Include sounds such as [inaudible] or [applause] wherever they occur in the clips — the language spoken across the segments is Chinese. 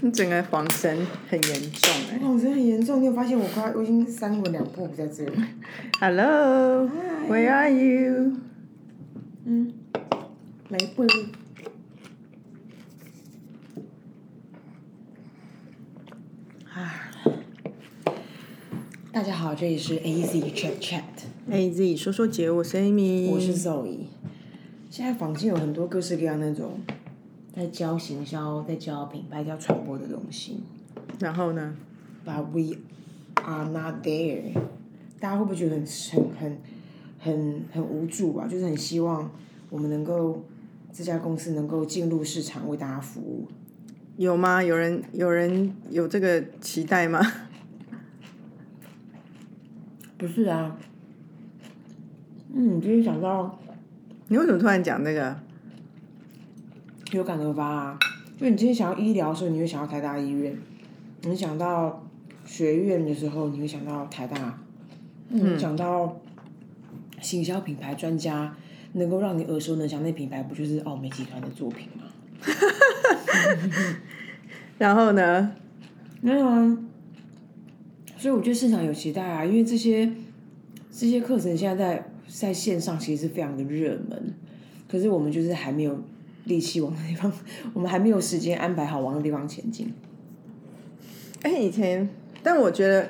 你 [laughs] 整个晃神很严重哎、哇，我很严重，你有发现我快我已经三魂两魄不在这里。Hello, where are you？嗯，来不？啊，大家好，这里是 A Z Chat Chat，A Z 说说姐，我是 Amy，我是 Zoe。现在坊间有很多各式各样那种在教行销、在教品牌、教传播的东西然后呢？，But we are not there。大家会不会觉得很很很很很无助啊？就是很希望我们能够这家公司能够进入市场，为大家服务。有吗？有人有人有这个期待吗？[laughs] 不是啊，嗯，今天想到你为什么突然讲这个？有感而发啊，就你今天想要医疗的时候，你会想到台大医院；你想到学院的时候，你会想到台大；嗯，想到行销品牌专家，能够让你耳熟能详，那品牌不就是奥美集团的作品吗？[laughs] 然后呢？没有啊，所以我觉得市场有期待啊，因为这些这些课程现在在在线上其实是非常的热门，可是我们就是还没有力气往那地方，我们还没有时间安排好往那地方前进。哎、以前，但我觉得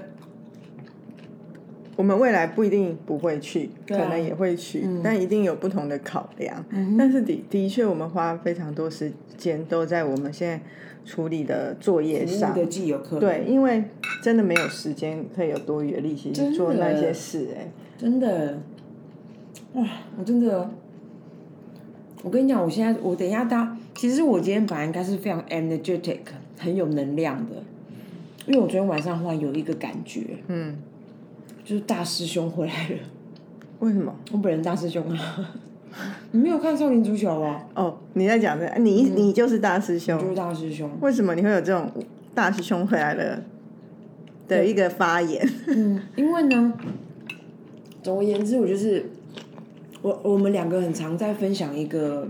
我们未来不一定不会去，啊可能也会去，但一定有不同的考量。但是的的确，我们花非常多时间都在我们现在处理的作业上。的既有对，因为真的没有时间可以有多余的力气去做那些事、哎，真的，哇，我真的，我跟你讲，我现在我等一下大，其实我今天本来应该是非常 energetic，很有能量的，因为我昨天晚上忽然有一个感觉，嗯，就是大师兄回来了。为什么？我本人大师兄啊，[laughs] 你没有看少林足球啊？哦，你在讲这个，你你就是大师兄，就是大师兄。为什么你会有这种大师兄回来了的一个发言？嗯，因为呢，总而言之，我就是我我们两个很常在分享一个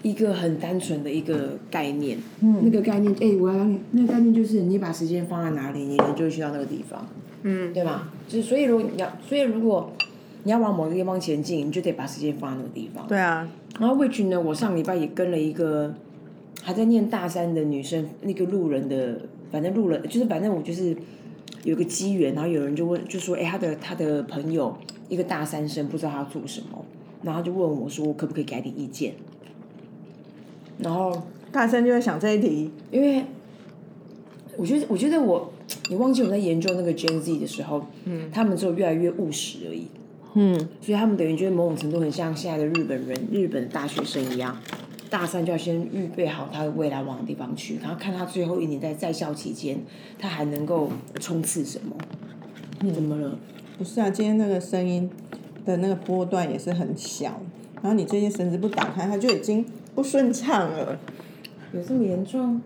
一个很单纯的一个概念。嗯，那个概念，哎、我要让你，那个概念就是你把时间放在哪里，你人就会去到那个地方。嗯，对吧？就是所以，如果你要，所以如果你要往某个地方前进，你就得把时间放在那个地方。对啊，然后 which 呢，我上礼拜也跟了一个还在念大三的女生，那个路人的，反正路人就是反正我就是有个机缘，然后有人就问，就说，哎，他的他的朋友一个大三生不知道他要做什么，然后他就问我说，我可不可以给他点意见？然后大三就在想这一题，因为我觉得，我觉得我，你忘记我在研究那个 Gen Z 的时候，嗯，他们只有越来越务实而已。嗯，所以他们等于就是某种程度很像现在的日本人、日本的大学生一样，大三就要先预备好他的未来往的地方去，然后看他最后一年在在校期间，他还能够冲刺什么。你怎么了？不是啊，今天那个声音的那个波段也是很小，然后你这些绳子不打开，它就已经不顺畅了。有这么严重？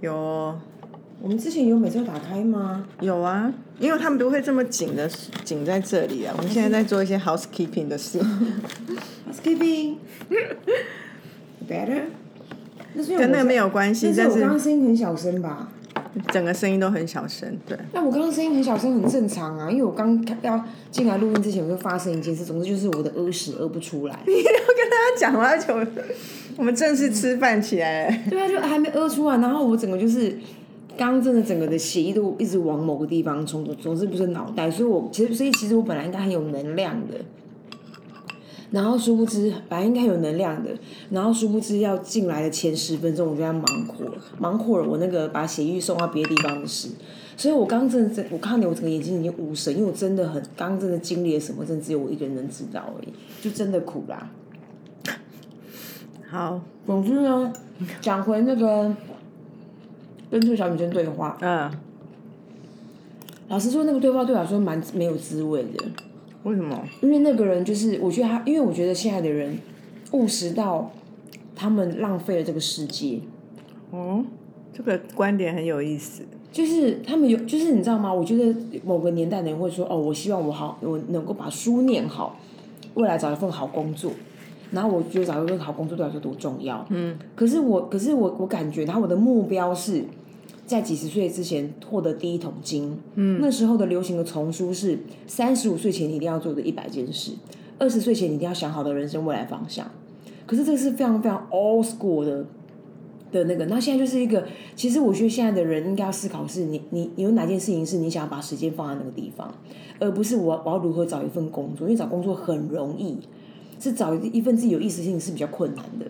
有哦我们之前有每次打开吗？有啊，因为他们不会这么紧的紧在这里啊。我们现在在做一些 housekeeping 的事，[laughs] Housekeeping [laughs] better。跟那个没有，关系，但是但是我刚刚声音很小声吧？整个声音都很小声。对，那我刚刚声音很小声，很正常啊，因为我刚要进来录音之前，我就发生一件事，总之就是我的屙屎屙不出来。[laughs] 你要跟大家讲话就我们正式吃饭起来了。对啊，就还没屙出来，然后我整个就是刚刚真的整个的血液都一直往某个地方冲，总之不是脑袋，所以我其实所以其实我本来应该很有能量的，然后殊不知本来应该有能量的，然后殊不知要进来的前十分钟我就在忙活。了，忙活了我那个把血液送到别的地方的事。所以我刚刚真的真，我看到我整个眼睛已经无神，因为我真的很刚刚真的经历了什么，真的只有我一个人能知道而已，就真的苦啦。好，总之呢，讲回那个跟这个小女生对话，嗯，老实说，那个对话对我来说蛮没有滋味的，为什么？因为那个人就是，我觉得他，因为我觉得现在的人务实到他们浪费了这个世界，哦，这个观点很有意思。就是他们有，就是你知道吗？我觉得某个年代的人会说，哦，我希望我好，我能够把书念好，未来找一份好工作。然后我觉得找一份好工作对我来说多重要。嗯，可是我，可是我，我感觉，然后我的目标是在几十岁之前获得第一桶金。嗯，那时候的流行的丛书是三十五岁前你一定要做的一百件事，二十岁前你一定要想好的人生未来方向。可是这个是非常非常 old school 的的那个，那现在就是一个，其实我觉得现在的人应该要思考是你你你有哪件事情是你想要把时间放在那个地方，而不是我我要如何找一份工作，因为找工作很容易。是找一份自己有意识性是比较困难的，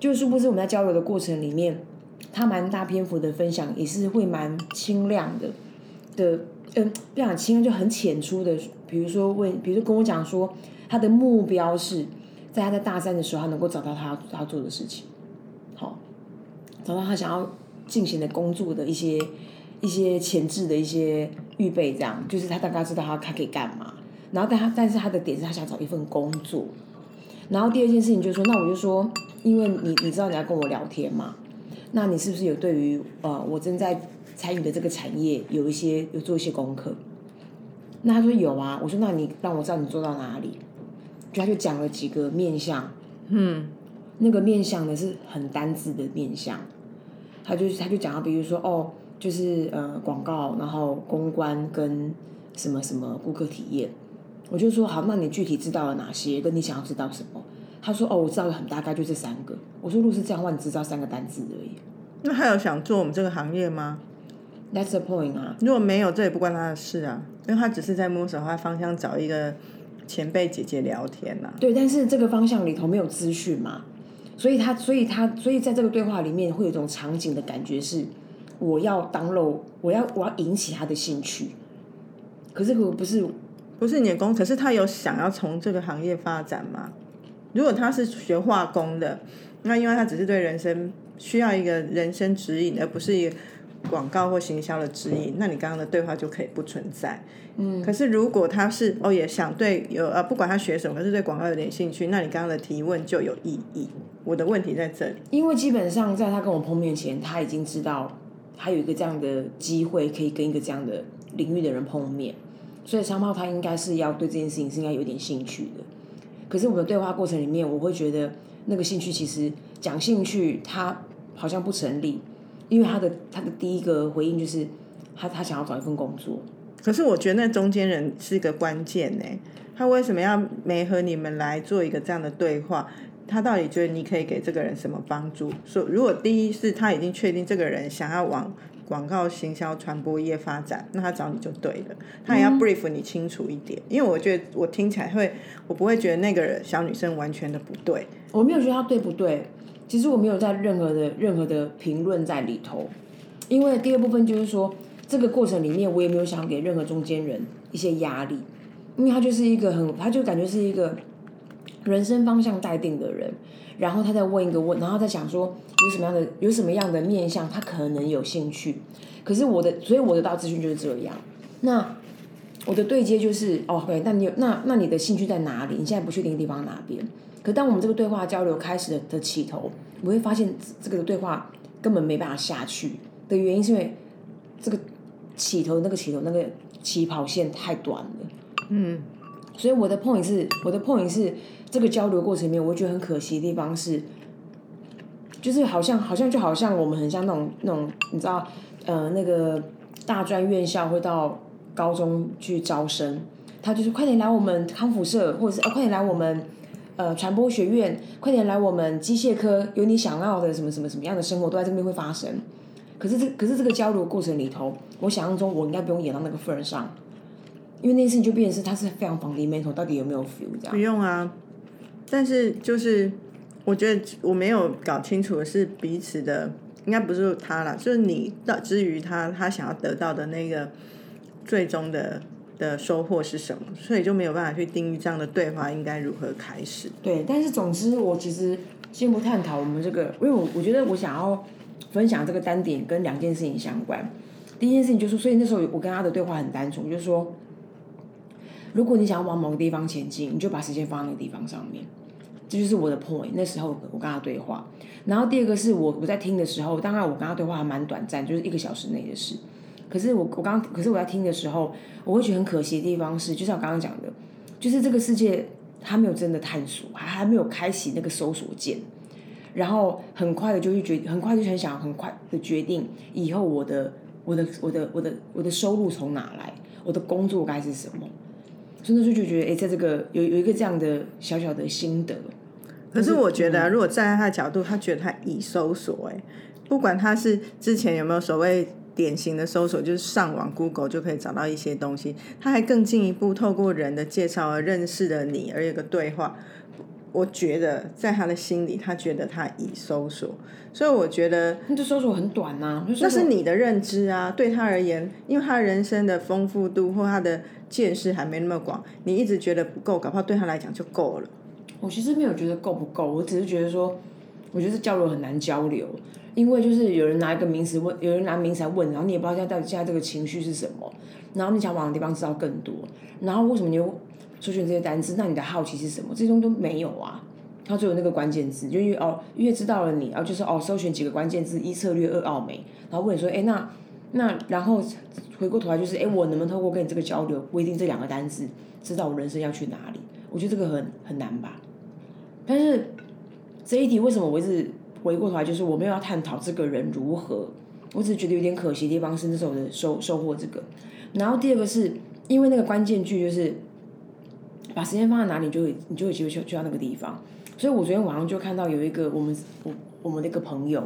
就是殊不是我们在交流的过程里面，他蛮大篇幅的分享也是会蛮清亮的的，嗯，不讲清亮就很浅出的，比如说问，比如说跟我讲说他的目标是在他在大三的时候，他能够找到他他做的事情，好，找到他想要进行的工作的一些一些前置的一些预备，这样就是他大概知道他他可以干嘛，然后但他但是他的点是他想找一份工作。然后第二件事情就是说，那我就说，因为你你知道你要跟我聊天嘛，那你是不是有对于呃我正在参与的这个产业有一些有做一些功课？那他说有啊，我说那你让我知道你做到哪里，就他就讲了几个面相，嗯，那个面相呢是很单字的面相，他就是他就讲到比如说哦，就是呃广告，然后公关跟什么什么顾客体验。我就说好，那你具体知道了哪些？跟你想要知道什么？他说哦，我知道很大概就这三个。我说如果是这样的话，你只知道三个单字而已。那他有想做我们这个行业吗？That's the point 啊。如果没有，这也不关他的事啊，因为他只是在摸索他方向，找一个前辈姐姐聊天呐。对，但是这个方向里头没有资讯嘛，所以他，所以他，所以在这个对话里面会有一种场景的感觉是，我要当漏，我要我要引起他的兴趣，可是可不是。不是你的工，可是他有想要从这个行业发展吗？如果他是学化工的，那因为他只是对人生需要一个人生指引，而不是一个广告或行销的指引，那你刚刚的对话就可以不存在。嗯。可是如果他是哦，也想对有呃，不管他学什么，可是对广告有点兴趣，那你刚刚的提问就有意义。我的问题在这里，因为基本上在他跟我碰面前，他已经知道他有一个这样的机会，可以跟一个这样的领域的人碰面。所以商贸他应该是要对这件事情是应该有点兴趣的，可是我们的对话过程里面，我会觉得那个兴趣其实讲兴趣他好像不成立，因为他的他的第一个回应就是他他想要找一份工作，可是我觉得那中间人是一个关键呢，他为什么要没和你们来做一个这样的对话？他到底觉得你可以给这个人什么帮助？说如果第一是他已经确定这个人想要往。广告行销传播业发展，那他找你就对了。他也要 brief 你清楚一点，因为我觉得我听起来会，我不会觉得那个小女生完全的不对。我没有觉得她对不对，其实我没有在任何的任何的评论在里头。因为第二部分就是说，这个过程里面我也没有想给任何中间人一些压力，因为他就是一个很，他就感觉是一个人生方向待定的人。然后他再问一个问，然后再想说有什么样的有什么样的面向，他可能有兴趣。可是我的，所以我得到资讯就是这样。那我的对接就是哦，对，那你有那那你的兴趣在哪里？你现在不确定的地方哪边？可当我们这个对话交流开始的的起头，我会发现这个对话根本没办法下去的原因，是因为这个起头那个起头那个起跑线太短了。嗯，所以我的 point 是，我的 point 是。这个交流过程里面，我觉得很可惜的地方是，就是好像好像就好像我们很像那种那种，你知道，呃，那个大专院校会到高中去招生，他就是快点来我们康复社，或者是啊快点来我们呃传播学院，快点来我们机械科，有你想要的什么什么什么样的生活都在这边会发生。可是这可是这个交流过程里头，我想象中我应该不用演到那个份上，因为那件事就变成是他是非常 fundamental，到底有没有 feel 这样？不用啊。但是就是，我觉得我没有搞清楚的是彼此的，应该不是他了，就是你到至于他他想要得到的那个最终的的收获是什么，所以就没有办法去定义这样的对话应该如何开始。对，但是总之我其实先不探讨我们这个，因为我我觉得我想要分享这个单点跟两件事情相关。第一件事情就是，所以那时候我跟他的对话很单纯，就是说。如果你想要往某个地方前进，你就把时间放在那个地方上面，这就是我的 point。那时候我跟他对话，然后第二个是我我在听的时候，当然我跟他对话还蛮短暂，就是一个小时内的事。可是我我刚可是我在听的时候，我会觉得很可惜的地方是，就像我刚刚讲的，就是这个世界他没有真的探索，还还没有开启那个搜索键，然后很快的就去决，很快就很想很快的决定以后我的我的我的我的我的收入从哪来，我的工作该是什么，所以那时候就觉得，哎，在这个有有一个这样的小小的心得。可是我觉得，如果站在他的角度，他觉得他已搜索，哎，不管他是之前有没有所谓典型的搜索，就是上网 Google 就可以找到一些东西，他还更进一步透过人的介绍而认识了你，而有个对话。我觉得在他的心里，他觉得他已搜索，所以我觉得那这搜索很短呐，那是你的认知啊。对他而言，因为他人生的丰富度或他的见识还没那么广，你一直觉得不够，搞不好对他来讲就够了。我其实没有觉得够不够，我只是觉得说，我觉得交流很难交流，因为就是有人拿一个名词问，有人拿名词来问，然后你也不知道现在到底现在这个情绪是什么，然后你想往的地方知道更多，然后为什么你又？搜寻这些单词，那你的好奇是什么？这些东西都没有啊。他只有那个关键字，就因为哦，越知道了你，然后就是哦，搜寻几个关键字，一策略，二奥美，然后问你说，哎，那那然后回过头来就是，哎，我能不能透过跟你这个交流，规定这两个单词，知道我人生要去哪里？我觉得这个很很难吧。但是这一题为什么我一直回过头来，就是我没有要探讨这个人如何，我只是觉得有点可惜的地方是那时候的收收获这个。然后第二个是因为那个关键句就是。把时间放在哪里，就会你就会机会去去到那个地方。所以我昨天晚上就看到有一个我们我我们的一个朋友，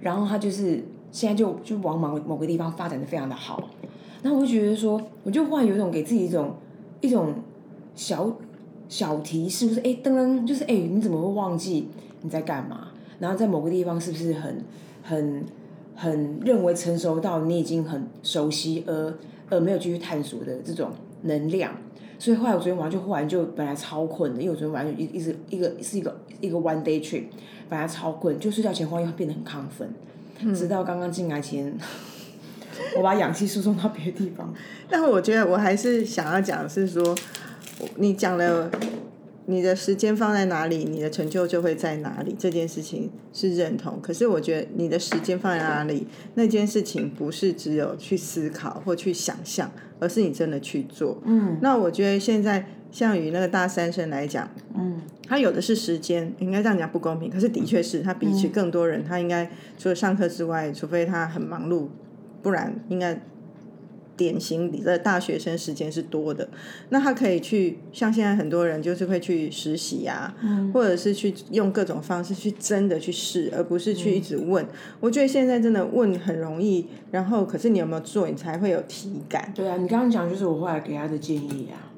然后他就是现在就就往某某个地方发展的非常的好。那我就觉得说，我就忽然有一种给自己一种一种小小提示，不是哎噔噔，就是哎你怎么会忘记你在干嘛？然后在某个地方是不是很很很认为成熟到你已经很熟悉而而没有继续探索的这种能量？所以后来我昨天晚上就忽然就本来超困的，因为我昨天晚上一一直一个是一个一个 one day trip，本来超困，就睡觉前忽然又变得很亢奋，直到刚刚进来前，[laughs] 我把氧气输送到别的地方。但我觉得我还是想要讲是说，你讲了。你的时间放在哪里，你的成就就会在哪里。这件事情是认同，可是我觉得你的时间放在哪里，那件事情不是只有去思考或去想象，而是你真的去做。嗯，那我觉得现在像与那个大三生来讲，嗯，他有的是时间，应该这样讲不公平，可是的确是他比起更多人，他应该除了上课之外，除非他很忙碌，不然应该。典型的大学生时间是多的，那他可以去像现在很多人就是会去实习呀，或者是去用各种方式去真的去试，而不是去一直问。我觉得现在真的问很容易，然后可是你有没有做，你才会有体感。对啊，你刚刚讲就是我后来给他的建议啊。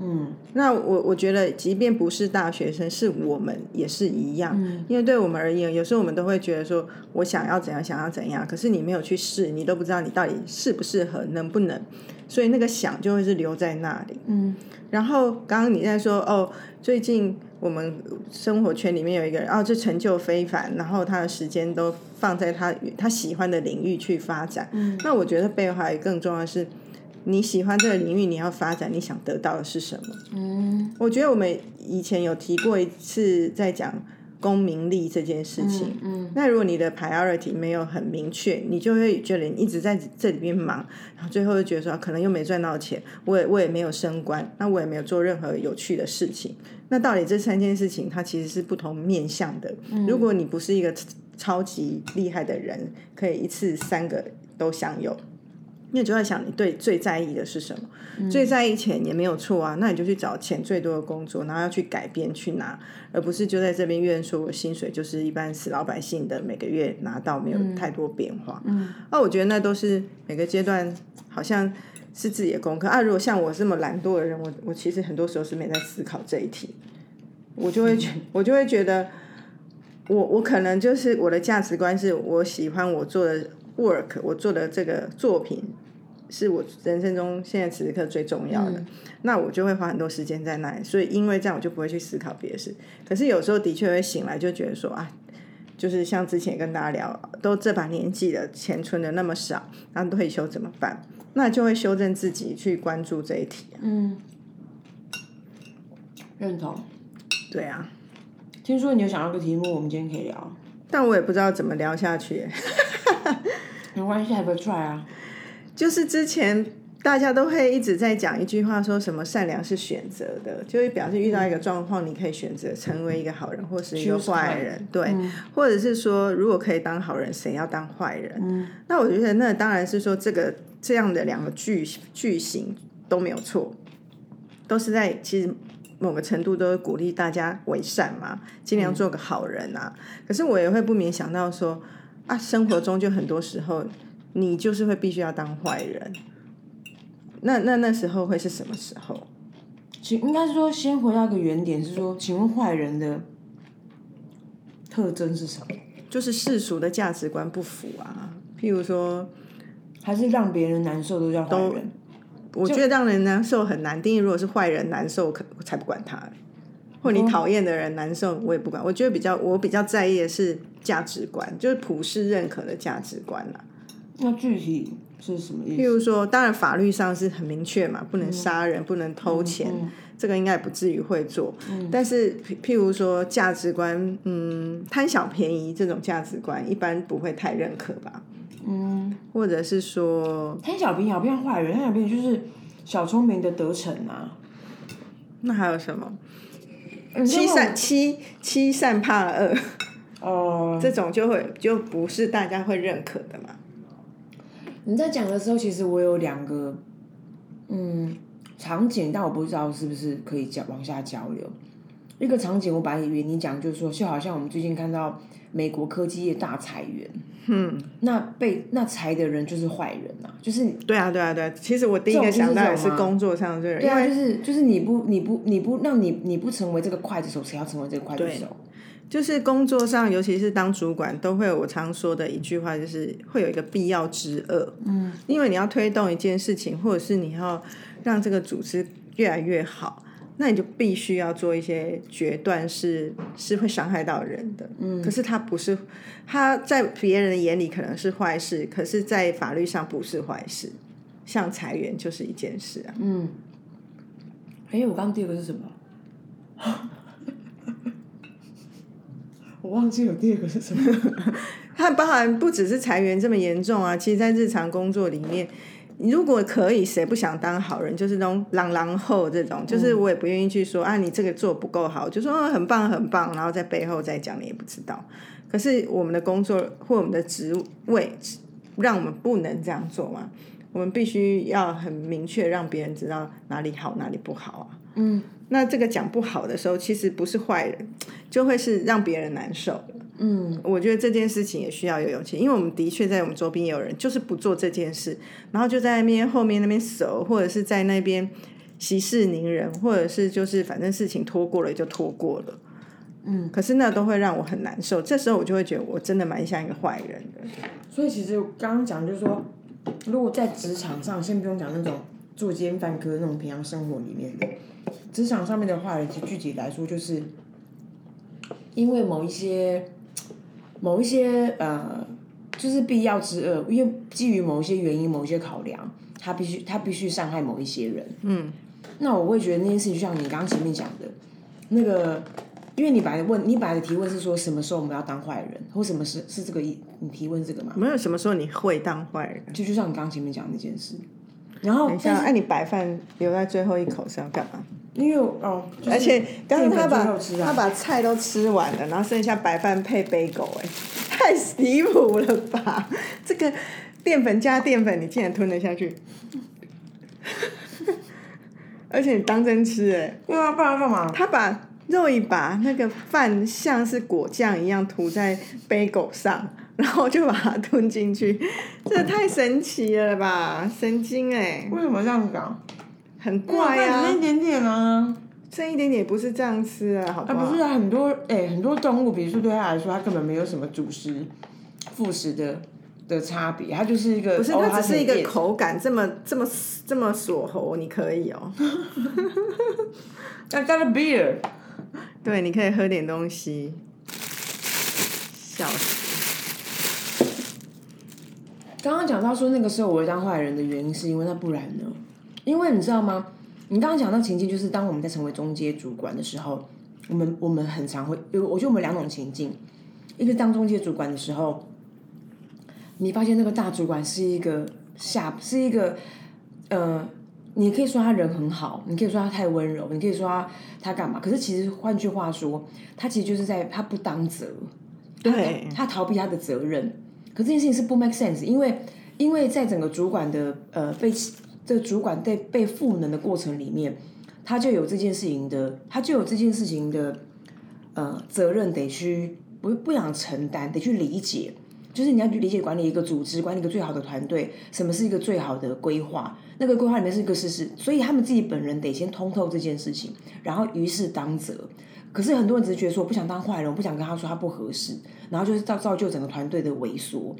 嗯，那我我觉得，即便不是大学生，是我们也是一样。嗯，因为对我们而言，有时候我们都会觉得说，我想要怎样，想要怎样，可是你没有去试，你都不知道你到底适不适合，能不能，所以那个想就会是留在那里。嗯，然后刚刚你在说，哦，最近我们生活圈里面有一个人，哦，这成就非凡，然后他的时间都放在他他喜欢的领域去发展。嗯，那我觉得背后还更重要的是。你喜欢这个领域，你要发展，你想得到的是什么？嗯，我觉得我们以前有提过一次，在讲功名利这件事情。嗯，那如果你的 priority 没有很明确，你就会觉得你一直在这里边忙，然后最后就觉得说，可能又没赚到钱，我也我也没有升官，那我也没有做任何有趣的事情。那到底这三件事情，它其实是不同面向的。如果你不是一个超级厉害的人，可以一次三个都享有。你就在想，你对最在意的是什么？最在意钱也没有错啊，那你就去找钱最多的工作，然后要去改变去拿，而不是就在这边怨说我薪水就是一般死老百姓的每个月拿到没有太多变化。嗯，那我觉得那都是每个阶段好像是自己的功课啊。如果像我这么懒惰的人，我我其实很多时候是没在思考这一题，我就会觉我就会觉得，我我可能就是我的价值观是我喜欢我做的 work，我做的这个作品。是我人生中现在此刻最重要的，那我就会花很多时间在那里，所以因为这样我就不会去思考别的事。可是有时候的确会醒来，就觉得说啊，就是像之前跟大家聊，都这把年纪了，钱存的那么少，那退休怎么办？那就会修正自己去关注这一题。嗯，认同。对啊，听说你有想要个题目，我们今天可以聊，但我也不知道怎么聊下去。[laughs] 没关系，还不出来啊。就是之前大家都会一直在讲一句话，说什么善良是选择的，就是表示遇到一个状况，你可以选择成为一个好人或是一个坏人，对，或者是说如果可以当好人，谁要当坏人？那我觉得那当然是说这个这样的两个句句型都没有错，都是在其实某个程度都是鼓励大家为善嘛，尽量做个好人啊。可是我也会不免想到说啊，生活中就很多时候你就是会必须要当坏人。那那那时候会是什么时候？请应该是说，先回到一个原点，是说，请问坏人的特征是什么？就是世俗的价值观不符啊。譬如说，还是让别人难受都叫坏人？我觉得让人难受很难定义。如果是坏人难受，可我才不管他。或你讨厌的人难受，我也不管。我觉得比较我比较在意的是价值观，就是普世认可的价值观啦。那具体是什么意思？譬如说，当然法律上是很明确嘛，不能杀人，不能偷钱，这个应该也不至于会做。但是譬譬如说价值观，嗯，贪小便宜这种价值观，一般不会太认可吧？嗯，或者是说，贪小便宜好变坏人，贪小便宜就是小聪明的得逞啊。那还有什么？嗯欺善欺欺善怕恶，哦、这种就会就不是大家会认可的嘛。你在讲的时候，其实我有两个嗯场景，但我不知道是不是可以交往下交流。一个场景，我本来以为你讲就是说，就好像我们最近看到美国科技业大裁员，嗯，那被那裁的人就是坏人啊，就是对啊，对啊，对啊。其实我第一个想到的是工作上的这个人，对啊，就是就是你不你不你不让你你不成为这个刽子手，谁要成为这个刽子手？就是工作上，尤其是当主管，都会有我常说的一句话，就是会有一个必要之恶。嗯，因为你要推动一件事情，或者是你要让这个组织越来越好，那你就必须要做一些决断是，是会伤害到人的。嗯，可是他不是，他在别人的眼里可能是坏事，可是在法律上不是坏事。像裁员就是一件事啊。嗯，哎，我刚刚第二个是什么？我忘记有第二个是什么。[laughs] 它包含不只是裁员这么严重啊，其实，在日常工作里面，如果可以，谁不想当好人？就是那种朗朗后这种，就是我也不愿意去说、啊，你这个做不够好，就说、哦、很棒很棒，然后在背后再讲你也不知道。可是我们的工作或我们的职位，让我们不能这样做嘛？我们必须要很明确让别人知道哪里好哪里不好啊。嗯，那这个讲不好的时候，其实不是坏人，就会是让别人难受。嗯，我觉得这件事情也需要有勇气，因为我们的确在我们周边也有人就是不做这件事，然后就在那边后面那边守，或者是在那边息事宁人，或者是就是反正事情拖过了就拖过了。嗯，可是那都会让我很难受，这时候我就会觉得我真的蛮像一个坏人的。所以其实刚刚讲就是说，如果在职场上，先不用讲那种作奸犯科那种平常生活里面的，职场上面的坏人，其实具体来说就是因为某一些某一些呃，就是必要之恶，因为基于某一些原因、某一些考量，他必须他必须伤害某一些人。嗯，那我会觉得那件事情，就像你刚刚前面讲的，那个，因为你本来问，你本来的提问是说什么时候我们要当坏人，或什么是是这个意，你提问是这个吗？没有什么时候你会当坏人。就就像你刚刚前面讲的那件事，然后等一下，哎、你白饭留在最后一口是要干嘛？因为哦，就是而且刚刚他把啊他把菜都吃完了，然后剩下白饭配杯狗，哎，太离谱了吧！这个淀粉加淀粉，你竟然吞得下去？[laughs] 而且你当真吃哎、对啊，不然要干嘛？他把肉一把那个饭像是果酱一样涂在杯狗上，然后就把它吞进去，这也太神奇了吧！神经哎、为什么这样搞？很怪啊，剩！一点点啊。剩一点点不是这样吃啊，好不啊，不是啊，很多哎、很多动物，比如说对它来说，它根本没有什么主食、副食的的差别，它就是一个，不是，哦它只是一个口感这么这么这么锁喉，你可以哦。[laughs] I got a beer。[laughs] 对，你可以喝点东西。笑死！刚刚讲到说那个时候我会当坏人的原因，是因为那不然呢？因为你知道吗？你刚刚讲到情境，就是当我们在成为中介主管的时候，我们我们很常会有，我觉得我们两种情境，一个当中介主管的时候，你发现那个大主管是一个下是一个呃，你可以说他人很好，你可以说他太温柔，你可以说他他干嘛？可是其实换句话说，他其实就是在他不当责，对他逃避他的责任。可这件事情是不 make sense，因为因为在整个主管的呃被这个主管被被赋能的过程里面，他就有这件事情的，他就有这件事情的呃责任得去不不想承担，得去理解。就是你要去理解管理一个组织，管理一个最好的团队，什么是一个最好的规划？那个规划里面是一个事实，所以他们自己本人得先通透这件事情，然后于是当责。可是很多人只是觉得说，我不想当坏人，我不想跟他说他不合适，然后就是造造就整个团队的萎缩。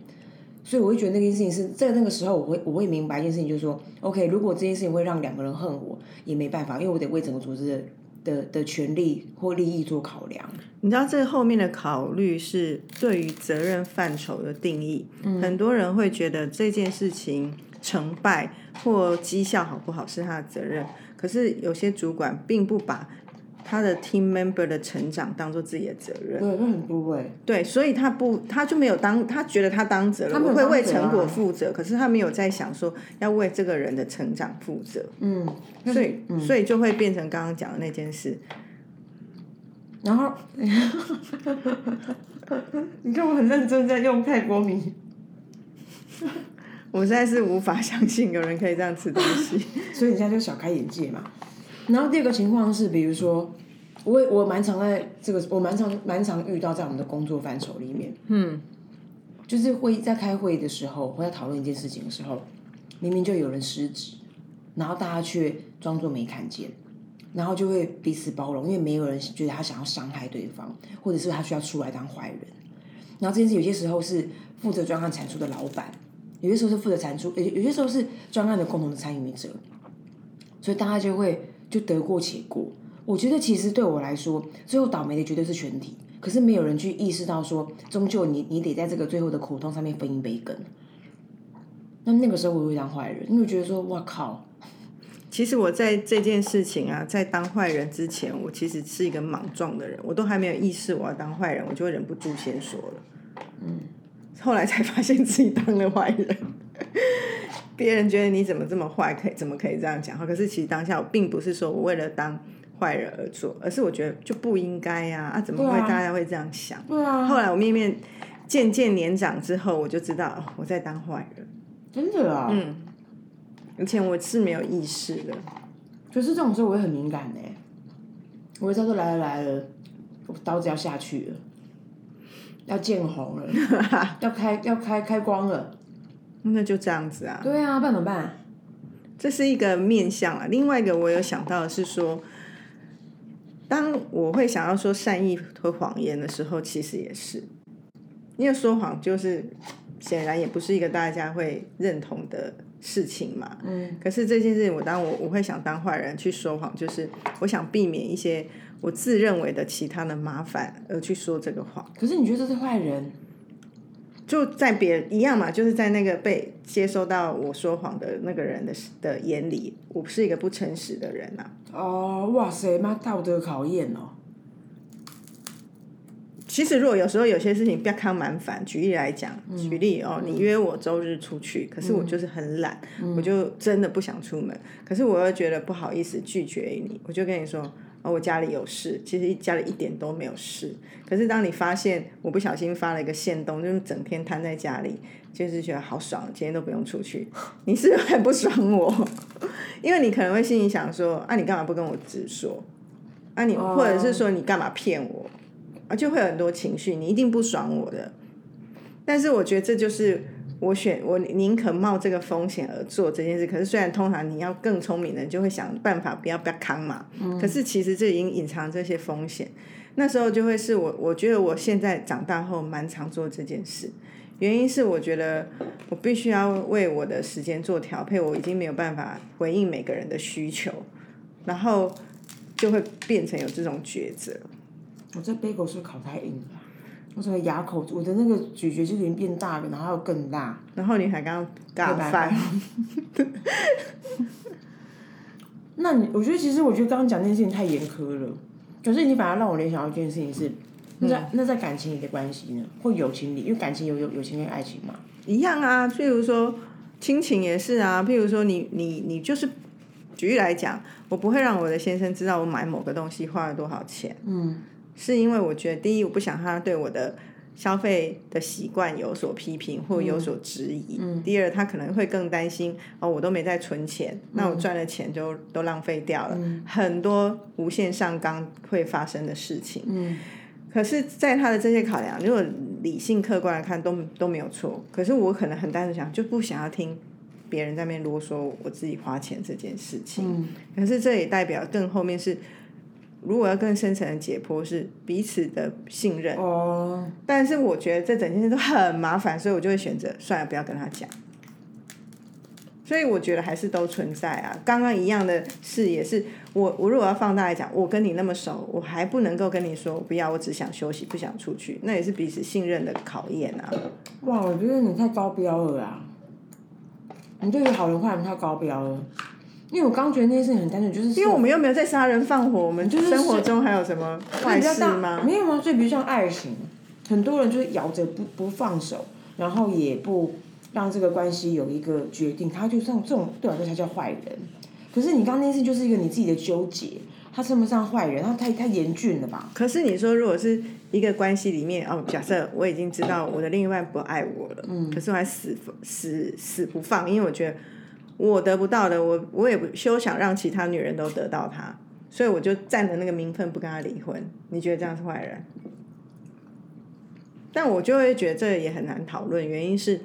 所以我会觉得那件事情是在那个时候，我会我会明白一件事情，就是说，OK，如果这件事情会让两个人恨我，也没办法，因为我得为整个组织的。的的权利或利益做考量，你知道这后面的考虑是对于责任范畴的定义。很多人会觉得这件事情成败或绩效好不好是他的责任，可是有些主管并不把。他的 team member 的成长当做自己的责任，对，那很多哎。对，所以他不，他就没有当，他觉得他当责任，我会为成果负责，可是他没有在想说要为这个人的成长负责。嗯，所以，所以就会变成刚刚讲的那件事。然后，[laughs] 你看我很认真在用泰国米，[laughs] 我实在是无法相信有人可以这样吃东西，[laughs] 所以你现在就小开眼界嘛。然后第二个情况是，比如说，我我蛮常在这个，我蛮常蛮常遇到在我们的工作范畴里面，嗯，就是会在开会的时候，或在讨论一件事情的时候，明明就有人失职，然后大家却装作没看见，然后就会彼此包容，因为没有人觉得他想要伤害对方，或者是他需要出来当坏人。然后这件事有些时候是负责专案产出的老板，有些时候是负责产出，有有些时候是专案的共同的参与者，所以大家就会。就得过且过，我觉得其实对我来说，最后倒霉的绝对是全体。可是没有人去意识到说，终究你你得在这个最后的苦痛上面分一杯羹。那那个时候我会当坏人，因为觉得说，哇靠！[laughs] 其实我在这件事情啊，在当坏人之前，我其实是一个莽撞的人，我都还没有意识我要当坏人，我就会忍不住先说了。嗯，后来才发现自己当了坏人。别人觉得你怎么这么坏，可以怎么可以这样讲话？可是其实当下我并不是说我为了当坏人而做，而是我觉得就不应该呀啊！怎么会大家会这样想？对啊。后来我面面渐渐年长之后，我就知道我在当坏人。真的啊。嗯。以前我是没有意识的，可是这种时候我会很敏感的，我会知道来了来了，我刀子要下去了，要见红了，[laughs] 要开要开开光了。那就这样子啊。对啊，办怎么办？这是一个面相啊。另外一个我有想到的是说，当我会想要说善意和谎言的时候，其实也是，因为说谎就是显然也不是一个大家会认同的事情嘛。嗯。可是这件事情，我当我我会想当坏人去说谎，就是我想避免一些我自认为的其他的麻烦而去说这个谎。可是你觉得这是坏人？就在别人一样嘛，就是在那个被接收到我说谎的那个人的的眼里，我不是一个不诚实的人呐。哦，哇塞，妈道德考验哦。其实如果有时候有些事情不要看蛮烦，举例来讲，举例哦，你约我周日出去，可是我就是很懒，我就真的不想出门，可是我又觉得不好意思拒绝你，我就跟你说。哦，我家里有事，其实家里一点都没有事。可是当你发现我不小心发了一个线动，就是整天瘫在家里，就是觉得好爽，今天都不用出去。你是不是很不爽我？[laughs] 因为你可能会心里想说：啊，你干嘛不跟我直说？啊，你或者是说你干嘛骗我？啊，就会有很多情绪，你一定不爽我的。但是我觉得这就是。我选我宁可冒这个风险而做这件事，可是虽然通常你要更聪明的，就会想办法不要不要扛嘛。可是其实这已经隐藏这些风险。那时候就会是我，我觉得我现在长大后蛮常做这件事，原因是我觉得我必须要为我的时间做调配，我已经没有办法回应每个人的需求，然后就会变成有这种抉择。我这杯狗是烤太硬了。我整个牙口，我的那个咀嚼就已经变大了，然后又更大。然后你还刚刚打饭。[laughs] 那你，我觉得其实，我觉得刚刚讲那件事情太严苛了。可是你反而让我联想到一件事情是，那在那在感情里的关系呢，或友情里，因为感情有有友情跟爱情嘛，一样啊。譬如说，亲情也是啊，譬如说你你你就是举例来讲，我不会让我的先生知道我买某个东西花了多少钱，嗯，是因为我觉得第一我不想他对我的消费的习惯有所批评或有所质疑，嗯第二他可能会更担心哦，我都没在存钱，那我赚的钱就都浪费掉了，很多无限上纲会发生的事情，嗯，可是，在他的这些考量，如果理性客观来看，都都没有错。可是我可能很单纯想，就不想要听别人在那边啰嗦我自己花钱这件事情。嗯。可是这也代表更后面是，如果要更深层的解剖是彼此的信任。哦，但是我觉得这整件事都很麻烦，所以我就会选择算了，不要跟他讲。所以我觉得还是都存在啊。刚刚一样的事也是我，我如果要放大来讲，我跟你那么熟，我还不能够跟你说不要，我只想休息，不想出去，那也是彼此信任的考验啊。哇，我觉得你太高标了啊！你对于好人坏人太高标了。因为我刚觉得那件事情很单纯，就是因为我们又没有在杀人放火，我们就是生活中还有什么坏事吗？没有吗？所以比如像爱情，很多人就是咬着不不放手，然后也不让这个关系有一个决定，他就像这种对我来说才叫坏人。可是你刚刚那件事就是一个你自己的纠结，他称不上坏人，他太太严峻了吧？可是你说，如果是一个关系里面，哦，假设我已经知道我的另一半不爱我了，嗯，可是我还死死死不放，因为我觉得我得不到的，我我也不休想让其他女人都得到他，所以我就占了那个名分，不跟他离婚。你觉得这样是坏人？但我就会觉得这也很难讨论，原因是。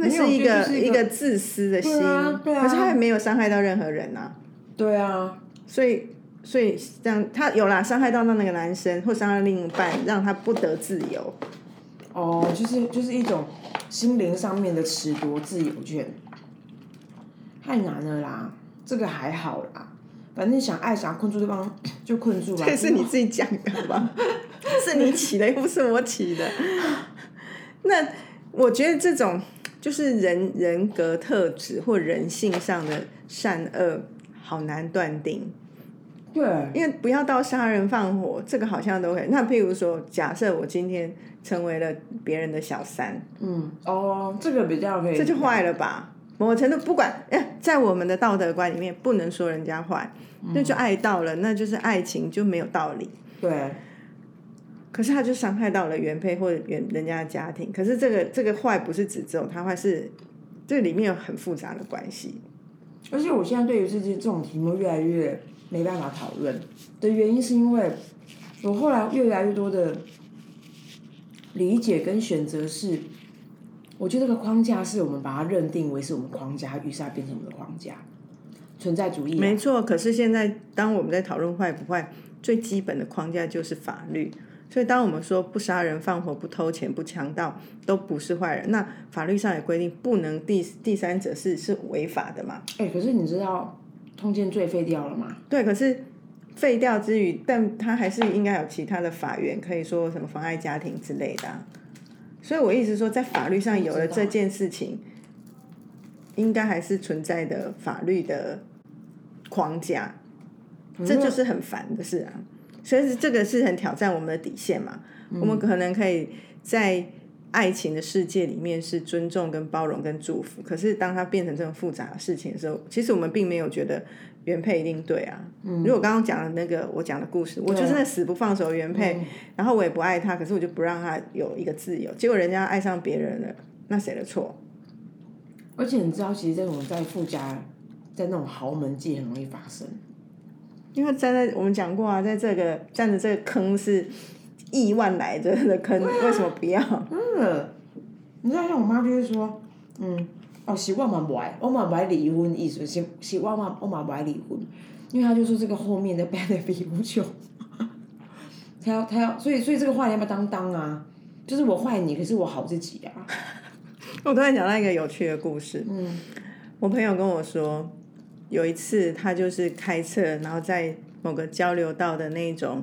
那是一个一个自私的心，啊啊可是他也没有伤害到任何人啊。对啊，所以，所以这样他有啦，伤害到那那个男生，或伤害另一半，让他不得自由。哦，就是就是一种心灵上面的褫夺自由权，太难了啦。这个还好啦，反正想爱想困住对方 [coughs] 就困住吧。这是你自己讲的，好吧？[laughs] 是你起的，又不是我起的。那我觉得这种就是人人格特质或人性上的善恶，好难断定。对，因为不要到杀人放火，这个好像都可以。那譬如说，假设我今天成为了别人的小三，嗯，哦，这个比较可以，这就坏了吧？某个程度，不管哎，在我们的道德观里面，不能说人家坏，那就爱到了，那就是爱情就没有道理。对，可是他就伤害到了原配或者原人家的家庭。可是这个这个坏不是指只有他坏，是这里面有很复杂的关系。而且我现在对于这些这种题目越来越没办法讨论的原因，是因为我后来越来越多的理解跟选择是，我觉得这个框架是我们把它认定为是我们框架，于是它变成我们的框架，存在主义啊、没错，可是现在当我们在讨论坏不坏，最基本的框架就是法律。所以当我们说不杀人放火、不偷钱、不强盗都不是坏人，那法律上也规定不能第第三者是是违法的嘛？哎、可是你知道通奸罪废掉了吗？对，可是废掉之余，但他还是应该有其他的法源，可以说什么妨碍家庭之类的啊、所以我一直说，在法律上有了这件事情，应该还是存在的法律的框架，这就是很烦的事啊。所以这个是很挑战我们的底线嘛。我们可能可以在爱情的世界里面是尊重、跟包容、跟祝福，可是当它变成这种复杂的事情的时候，其实我们并没有觉得原配一定对啊。嗯如果刚刚讲的那个我讲的故事，我就是那死不放手的原配，然后我也不爱他，可是我就不让他有一个自由，结果人家爱上别人了，那谁的错？而且你知道，其实这种在富家，在那种豪门界很容易发生。因为站在我们讲过啊，在这个站着这个坑是亿万来着的坑，为什么不要？嗯，你知道像我妈就会说，嗯，哦，是我嘛不爱，我嘛不爱离婚，意思是是我嘛我嘛不爱离婚，因为她就说这个后面的 [laughs] benefit 无穷，她要她要，所以所以这个话你要不要当当啊？就是我坏你，可是我好自己啊。[laughs] 我突然想到一个有趣的故事，嗯我朋友跟我说，有一次他就是开车，然后在某个交流道的那种。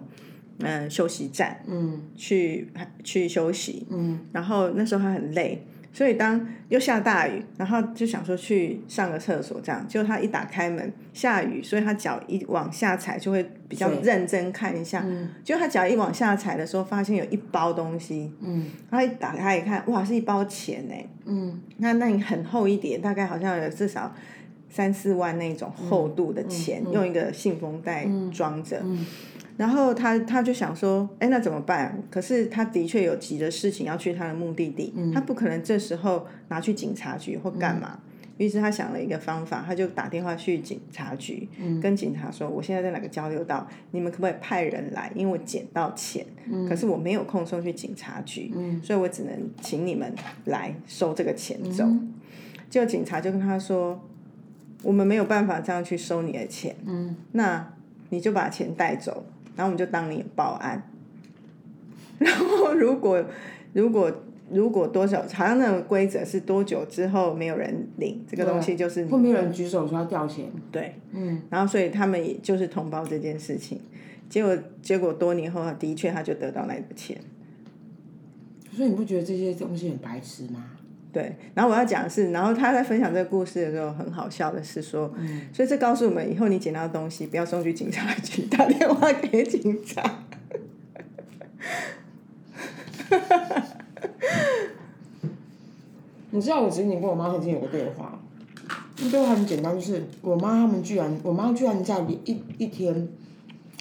嗯，休息站嗯。去去休息，嗯。然后那时候他很累，所以当又下大雨，然后就想说去上个厕所，这样，结果他一打开门，下雨，所以他脚一往下踩就会比较认真看一下。嗯。就他脚一往下踩的时候，发现有一包东西，嗯他一打开一看，哇，是一包钱哎，嗯。那那你很厚一点，大概好像有至少三四万那种厚度的钱，用一个信封袋装着。嗯然后他他就想说，哎，那怎么办？可是他的确有急的事情要去他的目的地，他不可能这时候拿去警察局或干嘛。于是他想了一个方法，他就打电话去警察局，跟警察说：“我现在在哪个交流道，你们可不可以派人来？因为我捡到钱，可是我没有空送去警察局，所以我只能请你们来收这个钱走。结果警察就跟他说：“我们没有办法这样去收你的钱，那你就把钱带走，然后我们就当你有报案。然后如果如果如果多少，好像那个规则是多久之后没有人领这个东西，就是会没有人举手说要掉钱。对，嗯，然后所以他们也就是通报这件事情，结果结果多年后，的确他就得到那笔钱。所以你不觉得这些东西很白痴吗？对，然后我要讲的是，然后他在分享这个故事的时候，很好笑的是说，所以这告诉我们，以后你捡到东西不要送去警察局，打电话给警察。[laughs] 你知道我侄女跟我妈曾经有个对话，那对话很简单，就是我妈他们居然，我妈居然在一一天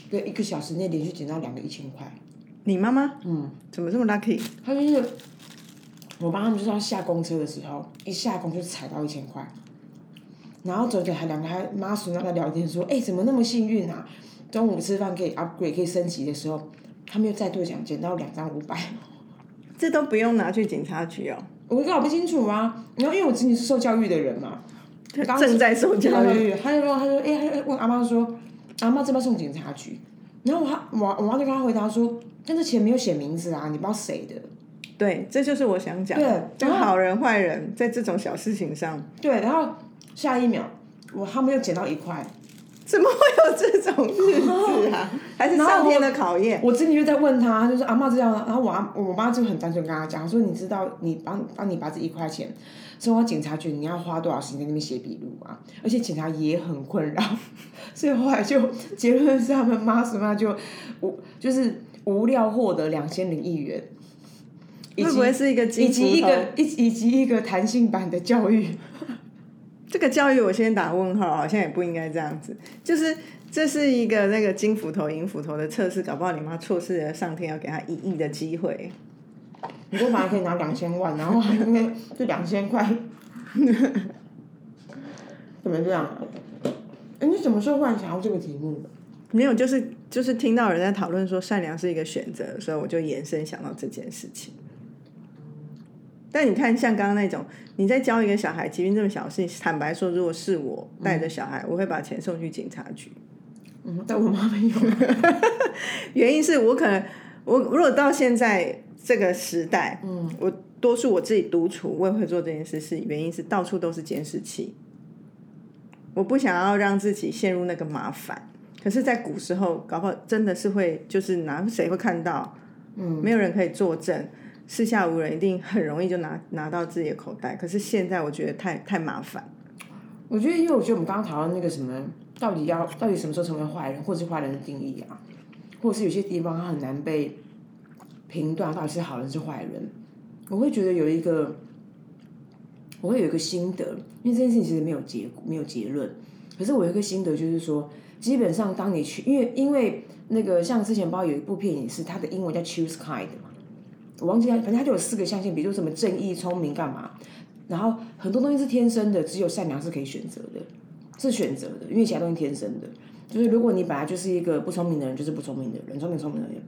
的一个小时内连续捡到两个一千块。你妈妈嗯，怎么这么 lucky？她就是我妈他们就是要下公车的时候，一下公就踩到一千块，然后走着还两个还妈叔那在聊天说，哎、怎么那么幸运啊？中午吃饭可以 upgrade 可以升级的时候，他们又再度奖捡到两张五百。[laughs] 这都不用拿去警察局哦，我搞不清楚啊，然后因为我侄女是受教育的人嘛，刚正在受教育。育，他就说，他说哎、他就问阿妈说，阿妈这边送警察局，然后我我我妈就跟他回答说，但这钱没有写名字啊，你不知道谁的。对，这就是我想讲的。对就好人坏人在这种小事情上，对，然后下一秒，我他们又捡到一块，[laughs] 怎么会有这种日子啊？[laughs] 还是上天的考验？我之前就在问他，就是阿妈这样，然后我阿我妈就很单纯跟他讲，说你知道你帮帮你把这一块钱送到警察局，你要花多少时间在那边写笔录啊？而且警察也很困扰，[laughs] 所以后来就结论是他们妈什么就无就是无料获得两千零一元，会不会是一个以金及一斧头？个以以及一个弹性版的教育？[laughs] 这个教育我先打问号，好像也不应该这样子。就是这是一个那个金斧头、银斧头的测试，搞不好你妈错失了上天要给她一亿的机会。你就本来可以拿两千万，然后还因为就两千块，[laughs] 怎么这样啊？哎，你什么时候忽然想到这个题目的？没有，就是就是听到人在讨论说善良是一个选择，所以我就延伸想到这件事情。但你看，像刚刚那种，你在教一个小孩，即便这么小的事情，坦白说，如果是我带着小孩，我会把钱送去警察局。嗯，但我妈没有。[laughs] 原因是我可能，我如果到现在这个时代，嗯，我多数我自己独处，我也会做这件事，是原因是到处都是监视器，我不想要让自己陷入那个麻烦。可是，在古时候，搞不好真的是会，就是拿谁会看到，嗯，没有人可以作证，四下无人，一定很容易就拿拿到自己的口袋。可是现在我觉得太太麻烦，我觉得，因为我觉得我们刚刚讨论那个什么，到底要到底什么时候成为坏人，或者是坏人的定义啊，或者是有些地方它很难被评断到底是好人是坏人。我会觉得有一个，我会有一个心得，因为这件事情其实没有结没有结论，可是我有一个心得就是说，基本上当你去，因为因为那个像之前包括有一部片影是，它的英文叫 Choose Kind 嘛，我忘记它，反正它就有四个象限，比如说什么正义、聪明干嘛，然后很多东西是天生的，只有善良是可以选择的，是选择的，因为其他东西天生的。就是如果你本来就是一个不聪明的人，就是不聪明的人，聪明聪明的人。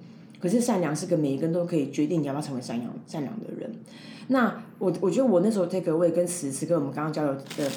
可是善良是个每一个人都可以决定你要不要成为善良善良的人。那我我觉得我那时候 take away 跟词词跟我们刚刚交流的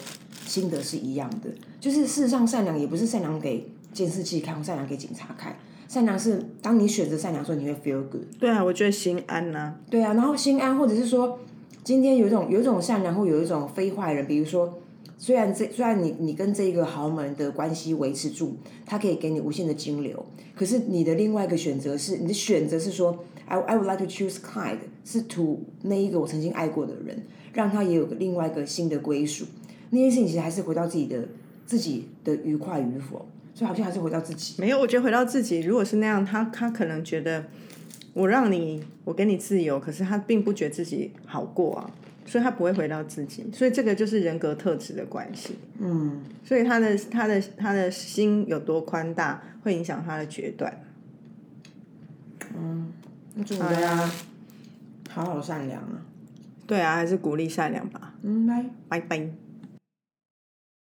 心得是一样的，就是事实上善良也不是善良给监视器看，善良给警察看。善良是当你选择善良的时候，你会 feel good。对啊，我觉得心安呐、对啊，然后心安，或者是说，今天有一种有一种善良，或有一种非坏人，比如说，虽然这虽然你你跟这一个豪门的关系维持住，他可以给你无限的金流，可是你的另外一个选择是，你的选择是说 I I would like to choose Clyde 是 to 那一个我曾经爱过的人，让他也有个另外一个新的归属。那件事情其实还是回到自己的自己的愉快与否，所以好像还是回到自己。没有，我觉得回到自己，如果是那样，他他可能觉得我让你，我给你自由，可是他并不觉得自己好过啊，所以他不会回到自己，所以这个就是人格特质的关系。嗯，所以他的他的他的心有多宽大，会影响他的决断。那祝大家好好善良啊。对啊，还是鼓励善良吧。嗯，拜。拜拜。